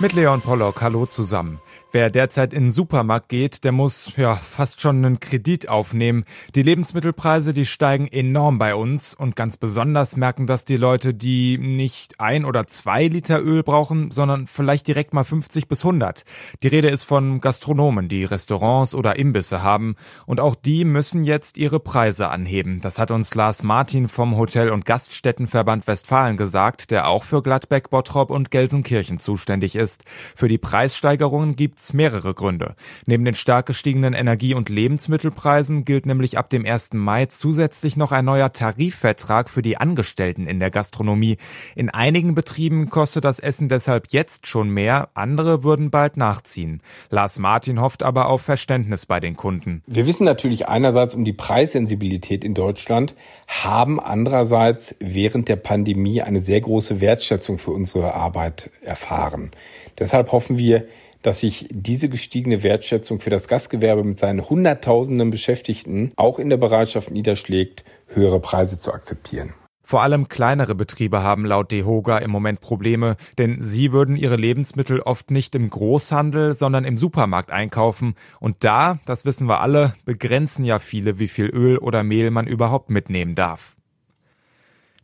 Mit Leon Pollock, hallo zusammen. Wer derzeit in den Supermarkt geht, der muss ja fast schon einen Kredit aufnehmen. Die Lebensmittelpreise, die steigen enorm bei uns und ganz besonders merken das die Leute, die nicht ein oder zwei Liter Öl brauchen, sondern vielleicht direkt mal 50 bis 100. Die Rede ist von Gastronomen, die Restaurants oder Imbisse haben und auch die müssen jetzt ihre Preise anheben. Das hat uns Lars Martin vom Hotel- und Gaststättenverband Westfalen gesagt, der auch für Gladbeck, Bottrop und Gelsenkirchen zuständig ist. Für die Preissteigerungen gibt gibt's mehrere Gründe. Neben den stark gestiegenen Energie- und Lebensmittelpreisen gilt nämlich ab dem 1. Mai zusätzlich noch ein neuer Tarifvertrag für die Angestellten in der Gastronomie. In einigen Betrieben kostet das Essen deshalb jetzt schon mehr, andere würden bald nachziehen. Lars Martin hofft aber auf Verständnis bei den Kunden. Wir wissen natürlich einerseits um die Preissensibilität in Deutschland, haben andererseits während der Pandemie eine sehr große Wertschätzung für unsere Arbeit erfahren. Deshalb hoffen wir, dass sich diese gestiegene Wertschätzung für das Gastgewerbe mit seinen Hunderttausenden Beschäftigten auch in der Bereitschaft niederschlägt, höhere Preise zu akzeptieren. Vor allem kleinere Betriebe haben laut DEHOGA im Moment Probleme, denn sie würden ihre Lebensmittel oft nicht im Großhandel, sondern im Supermarkt einkaufen. Und da, das wissen wir alle, begrenzen ja viele, wie viel Öl oder Mehl man überhaupt mitnehmen darf.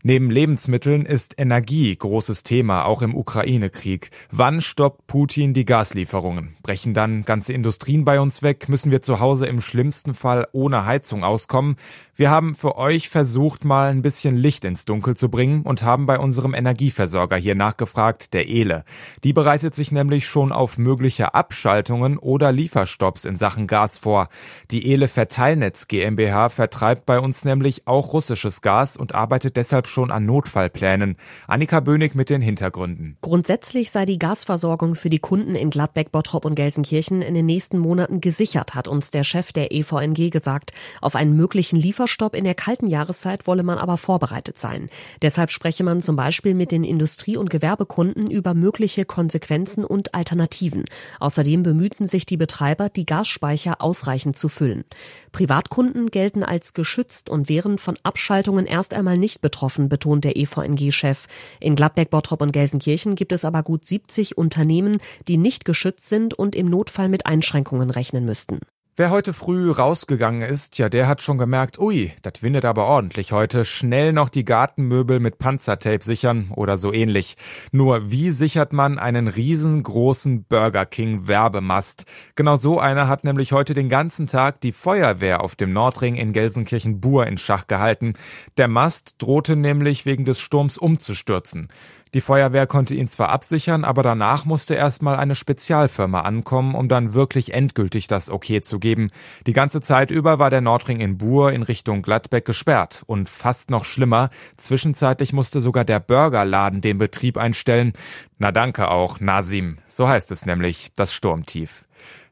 Neben Lebensmitteln ist Energie großes Thema, auch im Ukraine-Krieg. Wann stoppt Putin die Gaslieferungen? Brechen dann ganze Industrien bei uns weg? Müssen wir zu Hause im schlimmsten Fall ohne Heizung auskommen? Wir haben für euch versucht, mal ein bisschen Licht ins Dunkel zu bringen und haben bei unserem Energieversorger hier nachgefragt, der Ele. Die bereitet sich nämlich schon auf mögliche Abschaltungen oder Lieferstopps in Sachen Gas vor. Die Ele Verteilnetz GmbH vertreibt bei uns nämlich auch russisches Gas und arbeitet deshalb schon an Notfallplänen. Annika Bönig mit den Hintergründen. Grundsätzlich sei die Gasversorgung für die Kunden in Gladbeck, Bottrop und Gelsenkirchen in den nächsten Monaten gesichert, hat uns der Chef der EVNG gesagt. Auf einen möglichen Lieferstopp in der kalten Jahreszeit wolle man aber vorbereitet sein. Deshalb spreche man zum Beispiel mit den Industrie- und Gewerbekunden über mögliche Konsequenzen und Alternativen. Außerdem bemühten sich die Betreiber, die Gasspeicher ausreichend zu füllen. Privatkunden gelten als geschützt und wären von Abschaltungen erst einmal nicht betroffen betont der EVNG-Chef. In Gladbeck, Bottrop und Gelsenkirchen gibt es aber gut 70 Unternehmen, die nicht geschützt sind und im Notfall mit Einschränkungen rechnen müssten. Wer heute früh rausgegangen ist, ja, der hat schon gemerkt, ui, das windet aber ordentlich heute. Schnell noch die Gartenmöbel mit Panzertape sichern oder so ähnlich. Nur wie sichert man einen riesengroßen Burger King Werbemast? Genau so einer hat nämlich heute den ganzen Tag die Feuerwehr auf dem Nordring in Gelsenkirchen-Bur in Schach gehalten. Der Mast drohte nämlich wegen des Sturms umzustürzen. Die Feuerwehr konnte ihn zwar absichern, aber danach musste erstmal eine Spezialfirma ankommen, um dann wirklich endgültig das Okay zu geben. Die ganze Zeit über war der Nordring in Buhr in Richtung Gladbeck gesperrt. Und fast noch schlimmer, zwischenzeitlich musste sogar der Burgerladen den Betrieb einstellen. Na danke auch, Nasim. So heißt es nämlich, das Sturmtief.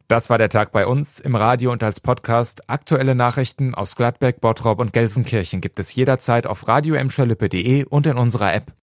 Das war der Tag bei uns im Radio und als Podcast. Aktuelle Nachrichten aus Gladbeck, Bottrop und Gelsenkirchen gibt es jederzeit auf radio und in unserer App.